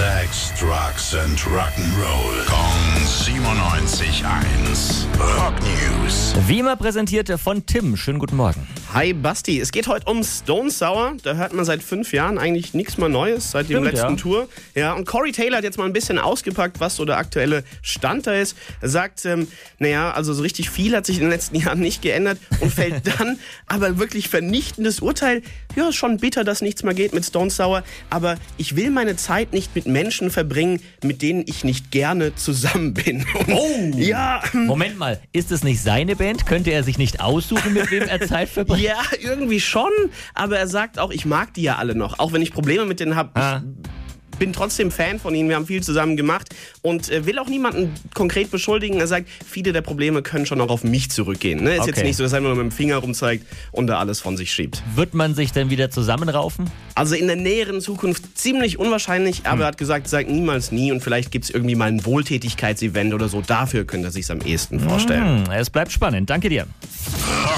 Sex, Drugs and Rock'n'Roll. Kong 97.1. Rock News. Wie immer präsentiert von Tim. Schönen guten Morgen. Hi Basti, es geht heute um Stone Sour. Da hört man seit fünf Jahren eigentlich nichts mehr Neues, seit dem letzten ja. Tour. Ja, und Corey Taylor hat jetzt mal ein bisschen ausgepackt, was so der aktuelle Stand da ist. Er sagt, ähm, naja, also so richtig viel hat sich in den letzten Jahren nicht geändert und fällt dann aber wirklich vernichtendes Urteil. Ja, ist schon bitter, dass nichts mehr geht mit Stone Sour, aber ich will meine Zeit nicht mit Menschen verbringen, mit denen ich nicht gerne zusammen bin. Und Oh! Ja, Moment mal, ist es nicht seine Band? Könnte er sich nicht aussuchen, mit wem er Zeit verbringt? Ja, irgendwie schon. Aber er sagt auch, ich mag die ja alle noch. Auch wenn ich Probleme mit denen habe. Ah. Ich bin trotzdem Fan von ihnen. Wir haben viel zusammen gemacht und äh, will auch niemanden konkret beschuldigen. Er sagt, viele der Probleme können schon auch auf mich zurückgehen. Ne? Ist jetzt Okay. nicht so, dass er nur mit dem Finger rumzeigt und da alles von sich schiebt. Wird man sich denn wieder zusammenraufen? Also in der näheren Zukunft ziemlich unwahrscheinlich, aber er hat gesagt, sagt niemals nie und vielleicht gibt es irgendwie mal ein Wohltätigkeitsevent oder so. Dafür könnte er sich am ehesten vorstellen. Hm, es bleibt spannend. Danke dir.